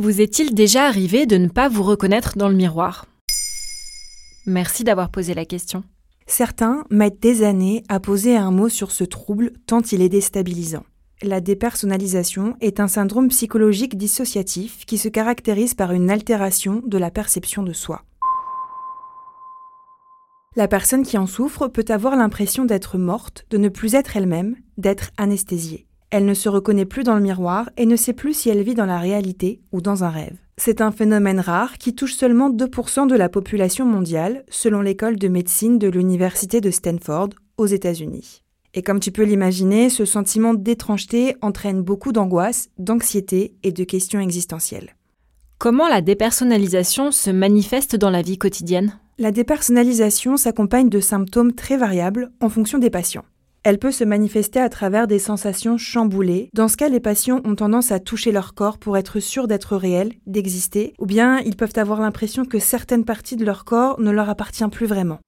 Vous est-il déjà arrivé de ne pas vous reconnaître dans le miroir? Merci d'avoir posé la question. Certains mettent des années à poser un mot sur ce trouble tant il est déstabilisant. La dépersonnalisation est un syndrome psychologique dissociatif qui se caractérise par une altération de la perception de soi. La personne qui en souffre peut avoir l'impression d'être morte, de ne plus être elle-même, d'être anesthésiée. Elle ne se reconnaît plus dans le miroir et ne sait plus si elle vit dans la réalité ou dans un rêve. C'est un phénomène rare qui touche seulement 2% de la population mondiale, selon l'école de médecine de l'Université de Stanford, aux États-Unis. Et comme tu peux l'imaginer, ce sentiment d'étrangeté entraîne beaucoup d'angoisse, d'anxiété et de questions existentielles. Comment la dépersonnalisation se manifeste dans la vie quotidienne? La dépersonnalisation s'accompagne de symptômes très variables en fonction des patients. Elle peut se manifester à travers des sensations chamboulées. Dans ce cas, les patients ont tendance à toucher leur corps pour être sûrs d'être réels, d'exister, ou bien ils peuvent avoir l'impression que certaines parties de leur corps ne leur appartiennent plus vraiment.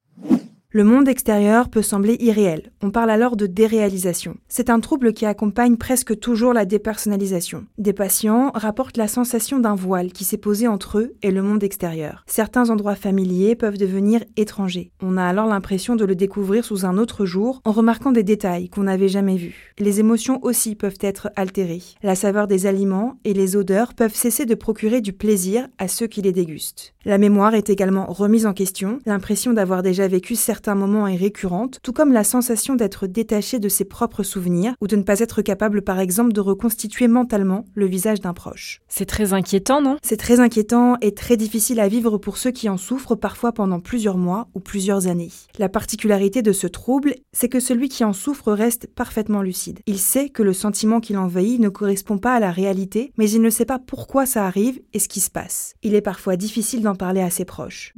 Le monde extérieur peut sembler irréel. On parle alors de déréalisation. C'est un trouble qui accompagne presque toujours la dépersonnalisation. Des patients rapportent la sensation d'un voile qui s'est posé entre eux et le monde extérieur. Certains endroits familiers peuvent devenir étrangers. On a alors l'impression de le découvrir sous un autre jour en remarquant des détails qu'on n'avait jamais vus. Les émotions aussi peuvent être altérées. La saveur des aliments et les odeurs peuvent cesser de procurer du plaisir à ceux qui les dégustent. La mémoire est également remise en question, l'impression d'avoir déjà vécu certains moments est récurrente, tout comme la sensation d'être détaché de ses propres souvenirs ou de ne pas être capable par exemple de reconstituer mentalement le visage d'un proche. C'est très inquiétant, non? C'est très inquiétant et très difficile à vivre pour ceux qui en souffrent parfois pendant plusieurs mois ou plusieurs années. La particularité de ce trouble, c'est que celui qui en souffre reste parfaitement lucide. Il sait que le sentiment qui l'envahit ne correspond pas à la réalité, mais il ne sait pas pourquoi ça arrive et ce qui se passe. Il est parfois difficile d'en parler à ses proches.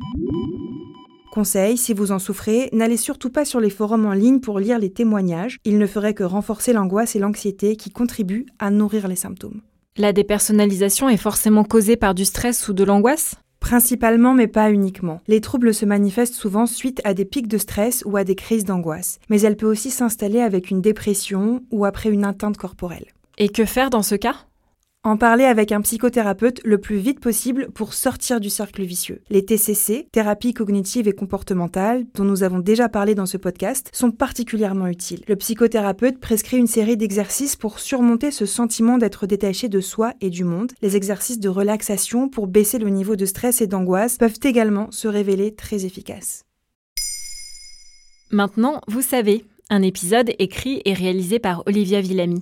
Conseil, si vous en souffrez, n'allez surtout pas sur les forums en ligne pour lire les témoignages, ils ne feraient que renforcer l'angoisse et l'anxiété qui contribuent à nourrir les symptômes. La dépersonnalisation est forcément causée par du stress ou de l'angoisse? Principalement, mais pas uniquement. Les troubles se manifestent souvent suite à des pics de stress ou à des crises d'angoisse, mais elle peut aussi s'installer avec une dépression ou après une atteinte corporelle. Et que faire dans ce cas? En parler avec un psychothérapeute le plus vite possible pour sortir du cercle vicieux. Les TCC, thérapie cognitive et comportementale, dont nous avons déjà parlé dans ce podcast, sont particulièrement utiles. Le psychothérapeute prescrit une série d'exercices pour surmonter ce sentiment d'être détaché de soi et du monde. Les exercices de relaxation pour baisser le niveau de stress et d'angoisse peuvent également se révéler très efficaces. Maintenant, vous savez, un épisode écrit et réalisé par Olivia Villamy.